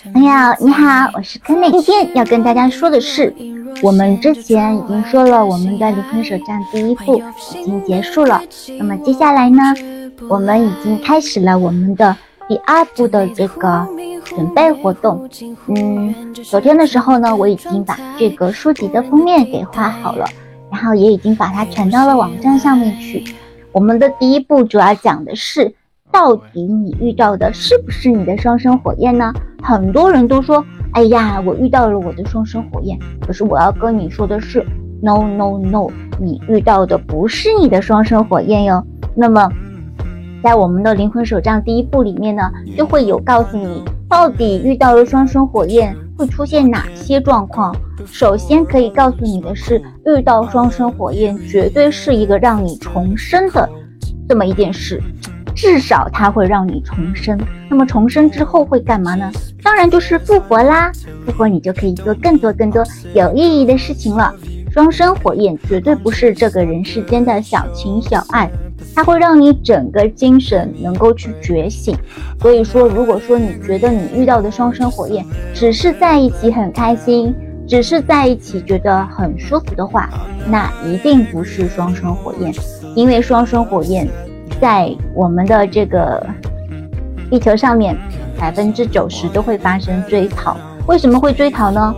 朋友你好，我是柯内。今天要跟大家说的是，我们之前已经说了，我们的离婚手账第一步已经结束了。那么接下来呢，我们已经开始了我们的第二步的这个准备活动。嗯，昨天的时候呢，我已经把这个书籍的封面给画好了，然后也已经把它传到了网站上面去。我们的第一步主要讲的是。到底你遇到的是不是你的双生火焰呢？很多人都说，哎呀，我遇到了我的双生火焰。可是我要跟你说的是，no no no，你遇到的不是你的双生火焰哟。那么，在我们的灵魂手账第一步里面呢，就会有告诉你，到底遇到了双生火焰会出现哪些状况。首先可以告诉你的是，遇到双生火焰绝对是一个让你重生的这么一件事。至少它会让你重生。那么重生之后会干嘛呢？当然就是复活啦！复活你就可以做更多更多有意义的事情了。双生火焰绝对不是这个人世间的小情小爱，它会让你整个精神能够去觉醒。所以说，如果说你觉得你遇到的双生火焰只是在一起很开心，只是在一起觉得很舒服的话，那一定不是双生火焰，因为双生火焰。在我们的这个地球上面，百分之九十都会发生追逃。为什么会追逃呢？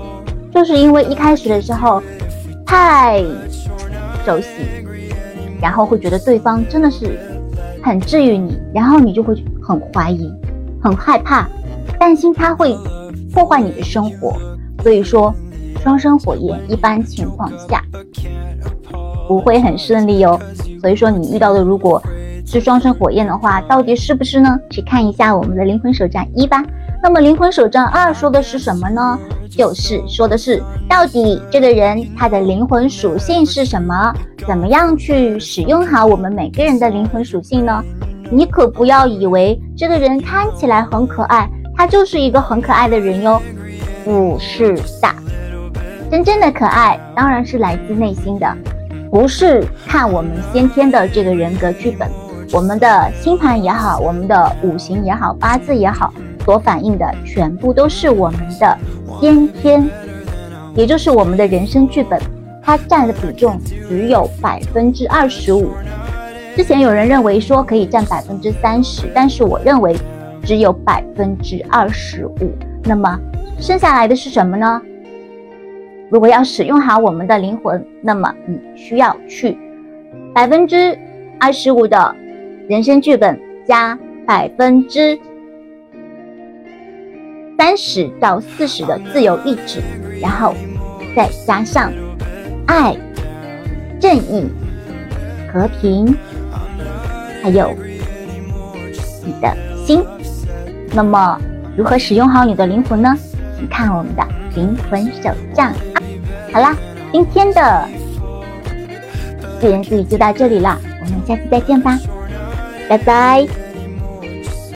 就是因为一开始的时候太熟悉，然后会觉得对方真的是很治愈你，然后你就会很怀疑、很害怕、担心他会破坏你的生活。所以说，双生火焰一般情况下不会很顺利哦。所以说，你遇到的如果是双生火焰的话，到底是不是呢？去看一下我们的灵魂手账一吧。那么灵魂手账二说的是什么呢？就是说的是到底这个人他的灵魂属性是什么？怎么样去使用好我们每个人的灵魂属性呢？你可不要以为这个人看起来很可爱，他就是一个很可爱的人哟。不是的，真正的可爱当然是来自内心的，不是看我们先天的这个人格剧本。我们的星盘也好，我们的五行也好，八字也好，所反映的全部都是我们的先天，也就是我们的人生剧本，它占的比重只有百分之二十五。之前有人认为说可以占百分之三十，但是我认为只有百分之二十五。那么剩下来的是什么呢？如果要使用好我们的灵魂，那么你需要去百分之二十五的。人生剧本加百分之三十到四十的自由意志，然后再加上爱、正义、和平，还有你的心。那么，如何使用好你的灵魂呢？请看我们的灵魂手账。好啦，今天的自言自语就到这里了，我们下次再见吧。拜拜。